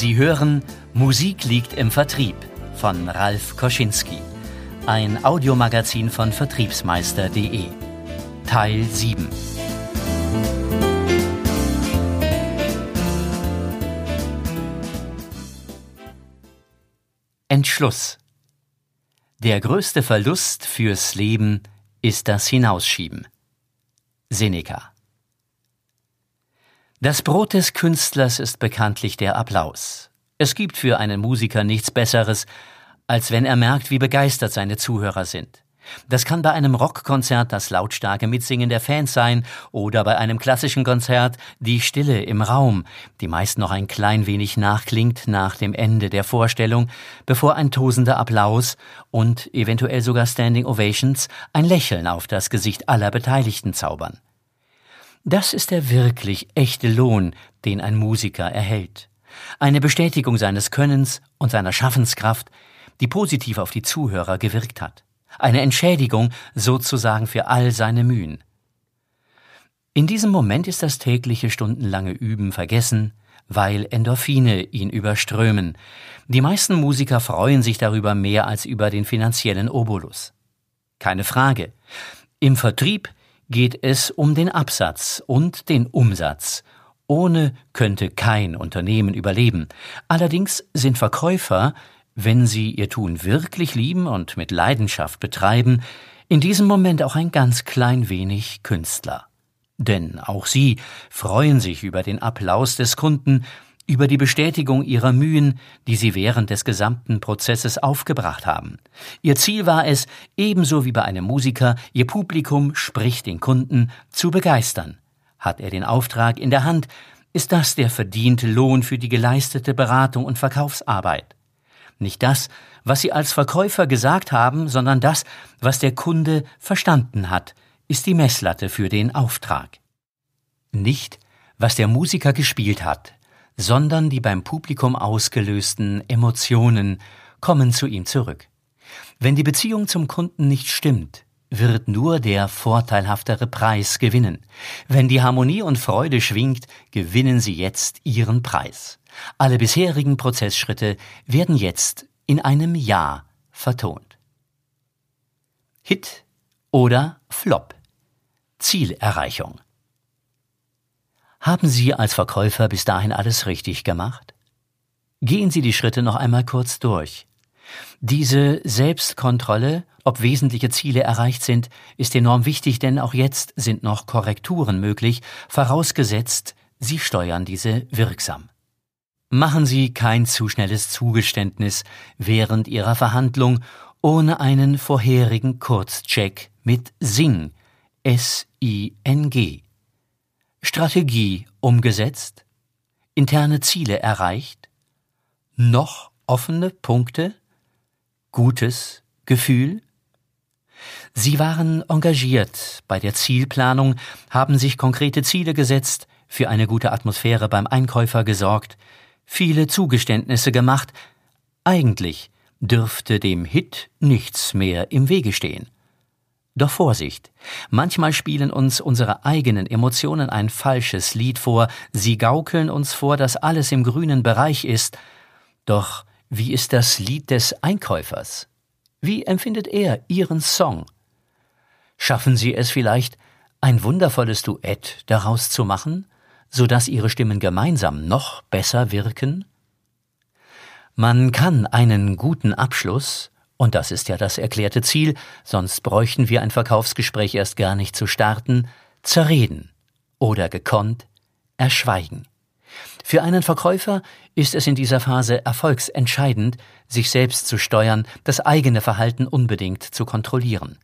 Sie hören Musik liegt im Vertrieb von Ralf Koschinski. Ein Audiomagazin von Vertriebsmeister.de. Teil 7. Entschluss. Der größte Verlust fürs Leben ist das Hinausschieben. Seneca. Das Brot des Künstlers ist bekanntlich der Applaus. Es gibt für einen Musiker nichts Besseres, als wenn er merkt, wie begeistert seine Zuhörer sind. Das kann bei einem Rockkonzert das lautstarke Mitsingen der Fans sein oder bei einem klassischen Konzert die Stille im Raum, die meist noch ein klein wenig nachklingt nach dem Ende der Vorstellung, bevor ein tosender Applaus und eventuell sogar Standing Ovations ein Lächeln auf das Gesicht aller Beteiligten zaubern. Das ist der wirklich echte Lohn, den ein Musiker erhält. Eine Bestätigung seines Könnens und seiner Schaffenskraft, die positiv auf die Zuhörer gewirkt hat eine Entschädigung sozusagen für all seine Mühen. In diesem Moment ist das tägliche stundenlange Üben vergessen, weil Endorphine ihn überströmen. Die meisten Musiker freuen sich darüber mehr als über den finanziellen Obolus. Keine Frage. Im Vertrieb geht es um den Absatz und den Umsatz. Ohne könnte kein Unternehmen überleben. Allerdings sind Verkäufer wenn sie ihr Tun wirklich lieben und mit Leidenschaft betreiben, in diesem Moment auch ein ganz klein wenig Künstler. Denn auch sie freuen sich über den Applaus des Kunden, über die Bestätigung ihrer Mühen, die sie während des gesamten Prozesses aufgebracht haben. Ihr Ziel war es, ebenso wie bei einem Musiker, ihr Publikum, sprich den Kunden, zu begeistern. Hat er den Auftrag in der Hand, ist das der verdiente Lohn für die geleistete Beratung und Verkaufsarbeit. Nicht das, was Sie als Verkäufer gesagt haben, sondern das, was der Kunde verstanden hat, ist die Messlatte für den Auftrag. Nicht, was der Musiker gespielt hat, sondern die beim Publikum ausgelösten Emotionen kommen zu ihm zurück. Wenn die Beziehung zum Kunden nicht stimmt, wird nur der vorteilhaftere Preis gewinnen. Wenn die Harmonie und Freude schwingt, gewinnen Sie jetzt Ihren Preis. Alle bisherigen Prozessschritte werden jetzt in einem Ja vertont. Hit oder Flop. Zielerreichung. Haben Sie als Verkäufer bis dahin alles richtig gemacht? Gehen Sie die Schritte noch einmal kurz durch. Diese Selbstkontrolle, ob wesentliche Ziele erreicht sind, ist enorm wichtig, denn auch jetzt sind noch Korrekturen möglich, vorausgesetzt, Sie steuern diese wirksam. Machen Sie kein zu schnelles Zugeständnis während Ihrer Verhandlung ohne einen vorherigen Kurzcheck mit SING, S-I-N-G. Strategie umgesetzt? Interne Ziele erreicht? Noch offene Punkte? Gutes Gefühl? Sie waren engagiert bei der Zielplanung, haben sich konkrete Ziele gesetzt, für eine gute Atmosphäre beim Einkäufer gesorgt, viele Zugeständnisse gemacht. Eigentlich dürfte dem Hit nichts mehr im Wege stehen. Doch Vorsicht, manchmal spielen uns unsere eigenen Emotionen ein falsches Lied vor, sie gaukeln uns vor, dass alles im grünen Bereich ist. Doch wie ist das Lied des Einkäufers? Wie empfindet er Ihren Song? Schaffen Sie es vielleicht, ein wundervolles Duett daraus zu machen? so dass ihre Stimmen gemeinsam noch besser wirken? Man kann einen guten Abschluss, und das ist ja das erklärte Ziel, sonst bräuchten wir ein Verkaufsgespräch erst gar nicht zu starten, zerreden oder gekonnt erschweigen. Für einen Verkäufer ist es in dieser Phase erfolgsentscheidend, sich selbst zu steuern, das eigene Verhalten unbedingt zu kontrollieren.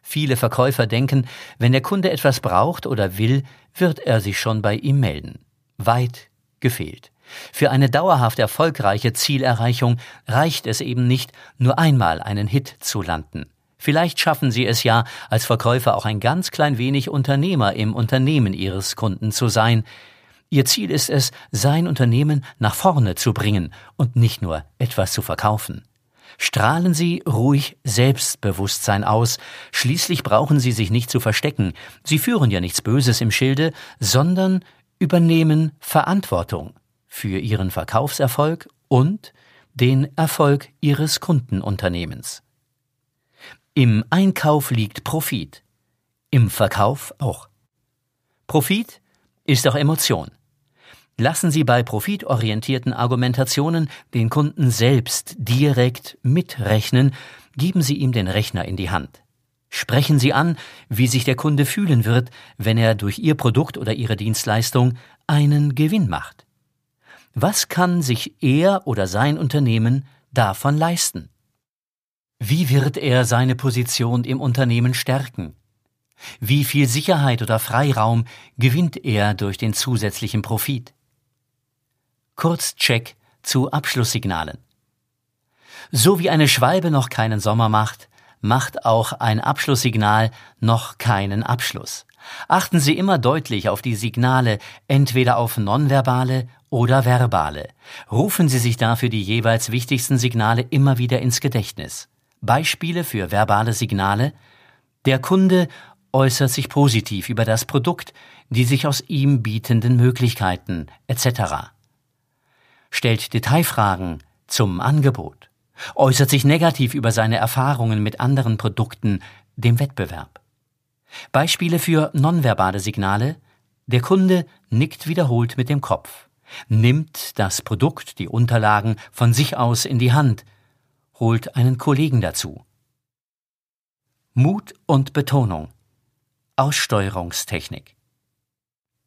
Viele Verkäufer denken, wenn der Kunde etwas braucht oder will, wird er sich schon bei ihm melden. Weit gefehlt. Für eine dauerhaft erfolgreiche Zielerreichung reicht es eben nicht, nur einmal einen Hit zu landen. Vielleicht schaffen Sie es ja, als Verkäufer auch ein ganz klein wenig Unternehmer im Unternehmen Ihres Kunden zu sein. Ihr Ziel ist es, sein Unternehmen nach vorne zu bringen und nicht nur etwas zu verkaufen. Strahlen Sie ruhig Selbstbewusstsein aus, schließlich brauchen Sie sich nicht zu verstecken, Sie führen ja nichts Böses im Schilde, sondern übernehmen Verantwortung für ihren Verkaufserfolg und den Erfolg ihres Kundenunternehmens. Im Einkauf liegt Profit, im Verkauf auch. Profit ist auch Emotion. Lassen Sie bei profitorientierten Argumentationen den Kunden selbst direkt mitrechnen, geben Sie ihm den Rechner in die Hand. Sprechen Sie an, wie sich der Kunde fühlen wird, wenn er durch Ihr Produkt oder Ihre Dienstleistung einen Gewinn macht. Was kann sich er oder sein Unternehmen davon leisten? Wie wird er seine Position im Unternehmen stärken? Wie viel Sicherheit oder Freiraum gewinnt er durch den zusätzlichen Profit? Kurzcheck zu Abschlusssignalen. So wie eine Schwalbe noch keinen Sommer macht, macht auch ein Abschlusssignal noch keinen Abschluss. Achten Sie immer deutlich auf die Signale, entweder auf nonverbale oder verbale. Rufen Sie sich dafür die jeweils wichtigsten Signale immer wieder ins Gedächtnis. Beispiele für verbale Signale Der Kunde äußert sich positiv über das Produkt, die sich aus ihm bietenden Möglichkeiten etc. Stellt Detailfragen zum Angebot, äußert sich negativ über seine Erfahrungen mit anderen Produkten, dem Wettbewerb. Beispiele für nonverbale Signale Der Kunde nickt wiederholt mit dem Kopf, nimmt das Produkt, die Unterlagen von sich aus in die Hand, holt einen Kollegen dazu. Mut und Betonung. Aussteuerungstechnik.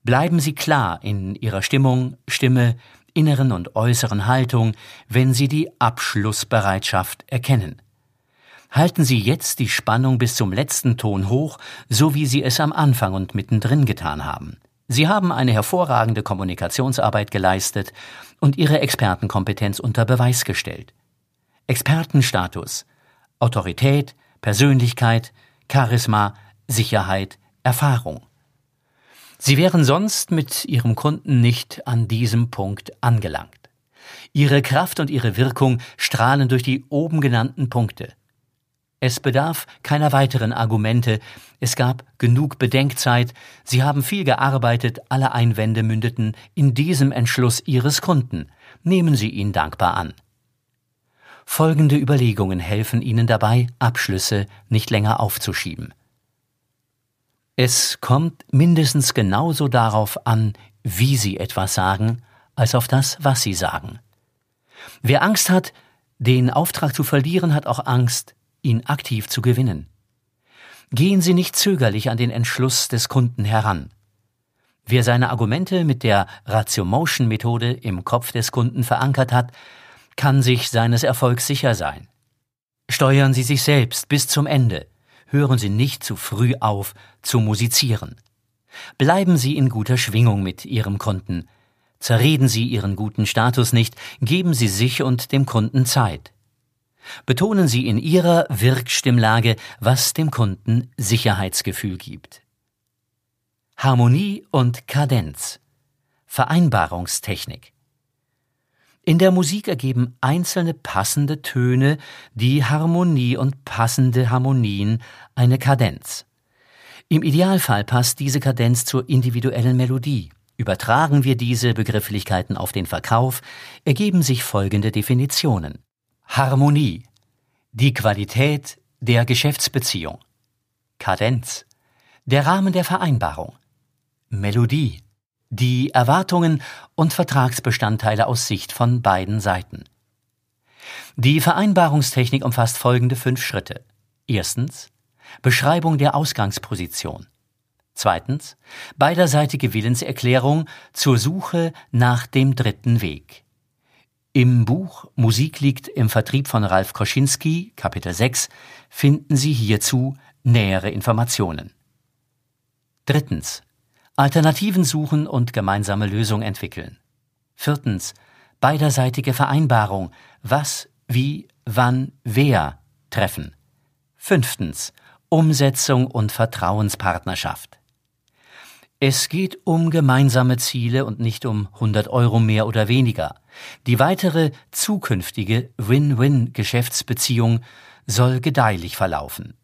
Bleiben Sie klar in Ihrer Stimmung, Stimme, inneren und äußeren Haltung, wenn Sie die Abschlussbereitschaft erkennen. Halten Sie jetzt die Spannung bis zum letzten Ton hoch, so wie Sie es am Anfang und mittendrin getan haben. Sie haben eine hervorragende Kommunikationsarbeit geleistet und Ihre Expertenkompetenz unter Beweis gestellt. Expertenstatus, Autorität, Persönlichkeit, Charisma, Sicherheit, Erfahrung. Sie wären sonst mit Ihrem Kunden nicht an diesem Punkt angelangt. Ihre Kraft und Ihre Wirkung strahlen durch die oben genannten Punkte. Es bedarf keiner weiteren Argumente, es gab genug Bedenkzeit, Sie haben viel gearbeitet, alle Einwände mündeten in diesem Entschluss Ihres Kunden. Nehmen Sie ihn dankbar an. Folgende Überlegungen helfen Ihnen dabei, Abschlüsse nicht länger aufzuschieben. Es kommt mindestens genauso darauf an, wie Sie etwas sagen, als auf das, was Sie sagen. Wer Angst hat, den Auftrag zu verlieren, hat auch Angst, ihn aktiv zu gewinnen. Gehen Sie nicht zögerlich an den Entschluss des Kunden heran. Wer seine Argumente mit der Ratio-Motion-Methode im Kopf des Kunden verankert hat, kann sich seines Erfolgs sicher sein. Steuern Sie sich selbst bis zum Ende. Hören Sie nicht zu früh auf zu musizieren. Bleiben Sie in guter Schwingung mit Ihrem Kunden. Zerreden Sie Ihren guten Status nicht, geben Sie sich und dem Kunden Zeit. Betonen Sie in Ihrer Wirkstimmlage, was dem Kunden Sicherheitsgefühl gibt. Harmonie und Kadenz. Vereinbarungstechnik. In der Musik ergeben einzelne passende Töne die Harmonie und passende Harmonien eine Kadenz. Im Idealfall passt diese Kadenz zur individuellen Melodie. Übertragen wir diese Begrifflichkeiten auf den Verkauf, ergeben sich folgende Definitionen. Harmonie. Die Qualität der Geschäftsbeziehung. Kadenz. Der Rahmen der Vereinbarung. Melodie die Erwartungen und Vertragsbestandteile aus Sicht von beiden Seiten. Die Vereinbarungstechnik umfasst folgende fünf Schritte. Erstens Beschreibung der Ausgangsposition. Zweitens beiderseitige Willenserklärung zur Suche nach dem dritten Weg. Im Buch Musik liegt im Vertrieb von Ralf Koschinski, Kapitel 6, finden Sie hierzu nähere Informationen. Drittens Alternativen suchen und gemeinsame Lösungen entwickeln. Viertens. Beiderseitige Vereinbarung. Was, wie, wann, wer treffen. Fünftens. Umsetzung und Vertrauenspartnerschaft. Es geht um gemeinsame Ziele und nicht um 100 Euro mehr oder weniger. Die weitere zukünftige Win-Win-Geschäftsbeziehung soll gedeihlich verlaufen.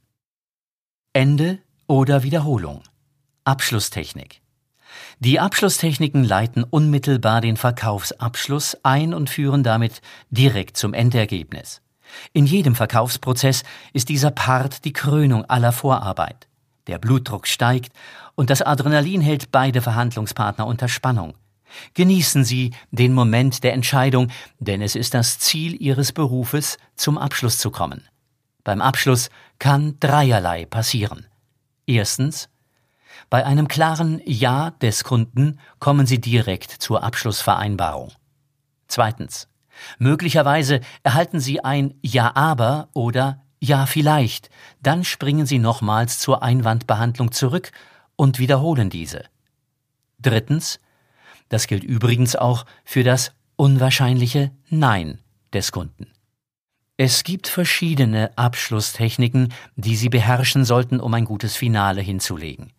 Ende oder Wiederholung. Abschlusstechnik. Die Abschlusstechniken leiten unmittelbar den Verkaufsabschluss ein und führen damit direkt zum Endergebnis. In jedem Verkaufsprozess ist dieser Part die Krönung aller Vorarbeit. Der Blutdruck steigt und das Adrenalin hält beide Verhandlungspartner unter Spannung. Genießen Sie den Moment der Entscheidung, denn es ist das Ziel Ihres Berufes, zum Abschluss zu kommen. Beim Abschluss kann dreierlei passieren. Erstens, bei einem klaren Ja des Kunden kommen Sie direkt zur Abschlussvereinbarung. Zweitens, möglicherweise erhalten Sie ein Ja aber oder Ja vielleicht, dann springen Sie nochmals zur Einwandbehandlung zurück und wiederholen diese. Drittens, das gilt übrigens auch für das unwahrscheinliche Nein des Kunden. Es gibt verschiedene Abschlusstechniken, die Sie beherrschen sollten, um ein gutes Finale hinzulegen.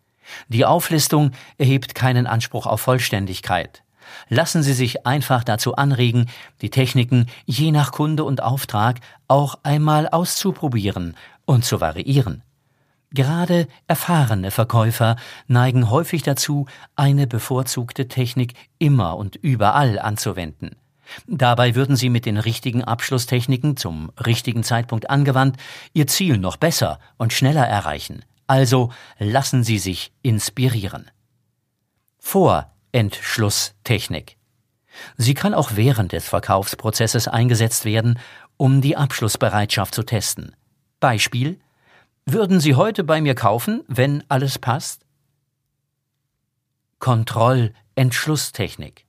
Die Auflistung erhebt keinen Anspruch auf Vollständigkeit. Lassen Sie sich einfach dazu anregen, die Techniken je nach Kunde und Auftrag auch einmal auszuprobieren und zu variieren. Gerade erfahrene Verkäufer neigen häufig dazu, eine bevorzugte Technik immer und überall anzuwenden. Dabei würden sie mit den richtigen Abschlusstechniken zum richtigen Zeitpunkt angewandt ihr Ziel noch besser und schneller erreichen. Also lassen Sie sich inspirieren. Vorentschlusstechnik. Sie kann auch während des Verkaufsprozesses eingesetzt werden, um die Abschlussbereitschaft zu testen. Beispiel würden Sie heute bei mir kaufen, wenn alles passt? Kontrollentschlusstechnik.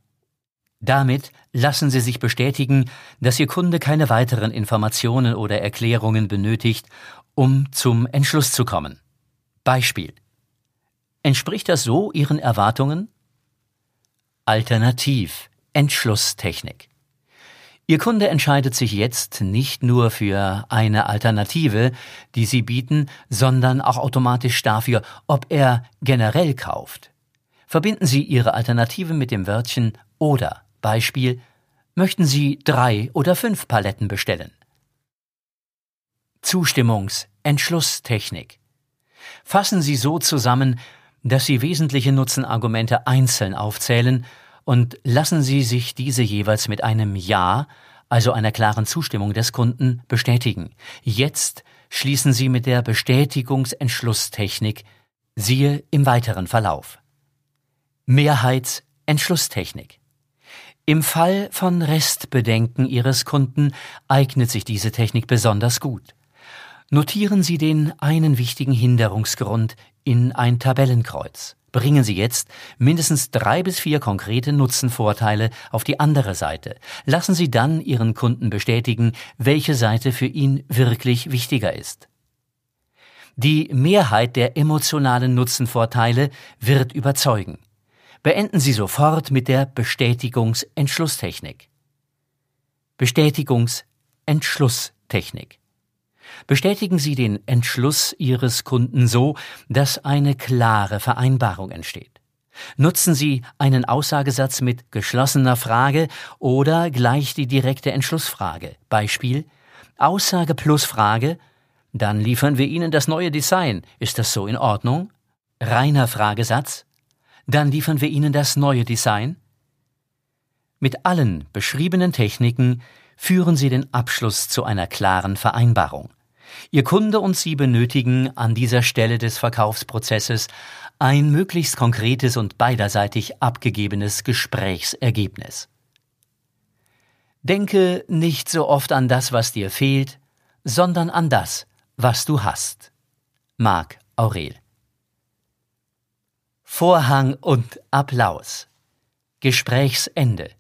Damit lassen Sie sich bestätigen, dass Ihr Kunde keine weiteren Informationen oder Erklärungen benötigt, um zum Entschluss zu kommen. Beispiel. Entspricht das so Ihren Erwartungen? Alternativ Entschlusstechnik. Ihr Kunde entscheidet sich jetzt nicht nur für eine Alternative, die Sie bieten, sondern auch automatisch dafür, ob er generell kauft. Verbinden Sie Ihre Alternative mit dem Wörtchen oder. Beispiel Möchten Sie drei oder fünf Paletten bestellen? Zustimmungs-Entschlusstechnik. Fassen Sie so zusammen, dass Sie wesentliche Nutzenargumente einzeln aufzählen und lassen Sie sich diese jeweils mit einem Ja, also einer klaren Zustimmung des Kunden, bestätigen. Jetzt schließen Sie mit der Bestätigungsentschlusstechnik, siehe im weiteren Verlauf. Mehrheitsentschlusstechnik. Im Fall von Restbedenken Ihres Kunden eignet sich diese Technik besonders gut. Notieren Sie den einen wichtigen Hinderungsgrund in ein Tabellenkreuz. Bringen Sie jetzt mindestens drei bis vier konkrete Nutzenvorteile auf die andere Seite. Lassen Sie dann Ihren Kunden bestätigen, welche Seite für ihn wirklich wichtiger ist. Die Mehrheit der emotionalen Nutzenvorteile wird überzeugen. Beenden Sie sofort mit der Bestätigungsentschlusstechnik. Bestätigungsentschlusstechnik. Bestätigen Sie den Entschluss Ihres Kunden so, dass eine klare Vereinbarung entsteht. Nutzen Sie einen Aussagesatz mit geschlossener Frage oder gleich die direkte Entschlussfrage. Beispiel Aussage plus Frage, dann liefern wir Ihnen das neue Design. Ist das so in Ordnung? Reiner Fragesatz, dann liefern wir Ihnen das neue Design. Mit allen beschriebenen Techniken führen Sie den Abschluss zu einer klaren Vereinbarung. Ihr Kunde und Sie benötigen an dieser Stelle des Verkaufsprozesses ein möglichst konkretes und beiderseitig abgegebenes Gesprächsergebnis. Denke nicht so oft an das, was dir fehlt, sondern an das, was du hast. Marc Aurel Vorhang und Applaus Gesprächsende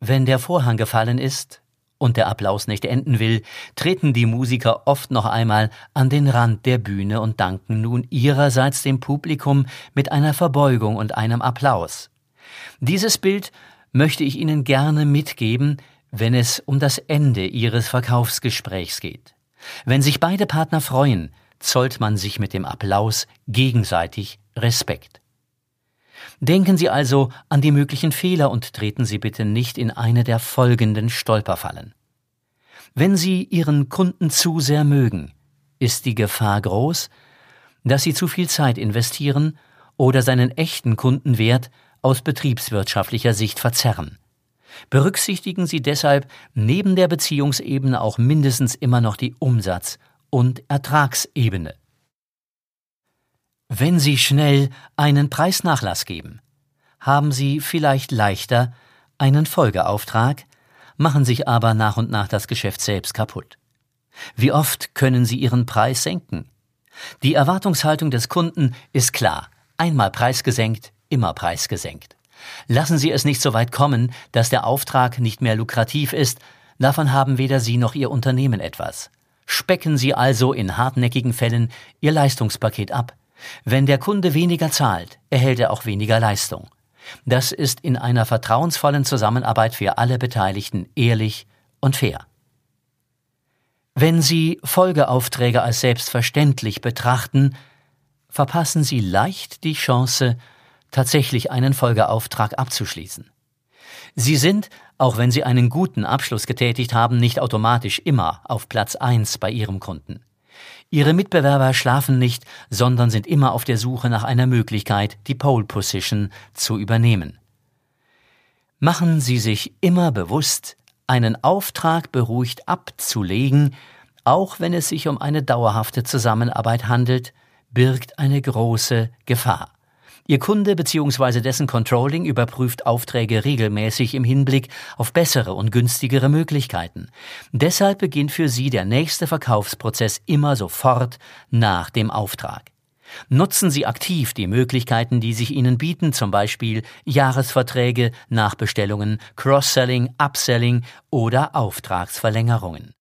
Wenn der Vorhang gefallen ist, und der Applaus nicht enden will, treten die Musiker oft noch einmal an den Rand der Bühne und danken nun ihrerseits dem Publikum mit einer Verbeugung und einem Applaus. Dieses Bild möchte ich Ihnen gerne mitgeben, wenn es um das Ende Ihres Verkaufsgesprächs geht. Wenn sich beide Partner freuen, zollt man sich mit dem Applaus gegenseitig Respekt. Denken Sie also an die möglichen Fehler und treten Sie bitte nicht in eine der folgenden Stolperfallen. Wenn Sie Ihren Kunden zu sehr mögen, ist die Gefahr groß, dass Sie zu viel Zeit investieren oder seinen echten Kundenwert aus betriebswirtschaftlicher Sicht verzerren. Berücksichtigen Sie deshalb neben der Beziehungsebene auch mindestens immer noch die Umsatz- und Ertragsebene. Wenn Sie schnell einen Preisnachlass geben, haben Sie vielleicht leichter einen Folgeauftrag, machen sich aber nach und nach das Geschäft selbst kaputt. Wie oft können Sie Ihren Preis senken? Die Erwartungshaltung des Kunden ist klar. Einmal Preis gesenkt, immer Preis gesenkt. Lassen Sie es nicht so weit kommen, dass der Auftrag nicht mehr lukrativ ist, davon haben weder Sie noch Ihr Unternehmen etwas. Specken Sie also in hartnäckigen Fällen Ihr Leistungspaket ab. Wenn der Kunde weniger zahlt, erhält er auch weniger Leistung. Das ist in einer vertrauensvollen Zusammenarbeit für alle Beteiligten ehrlich und fair. Wenn Sie Folgeaufträge als selbstverständlich betrachten, verpassen Sie leicht die Chance, tatsächlich einen Folgeauftrag abzuschließen. Sie sind, auch wenn Sie einen guten Abschluss getätigt haben, nicht automatisch immer auf Platz eins bei Ihrem Kunden. Ihre Mitbewerber schlafen nicht, sondern sind immer auf der Suche nach einer Möglichkeit, die Pole Position zu übernehmen. Machen Sie sich immer bewusst, einen Auftrag beruhigt abzulegen, auch wenn es sich um eine dauerhafte Zusammenarbeit handelt, birgt eine große Gefahr. Ihr Kunde bzw. dessen Controlling überprüft Aufträge regelmäßig im Hinblick auf bessere und günstigere Möglichkeiten. Deshalb beginnt für Sie der nächste Verkaufsprozess immer sofort nach dem Auftrag. Nutzen Sie aktiv die Möglichkeiten, die sich Ihnen bieten, zum Beispiel Jahresverträge, Nachbestellungen, Cross-Selling, Upselling oder Auftragsverlängerungen.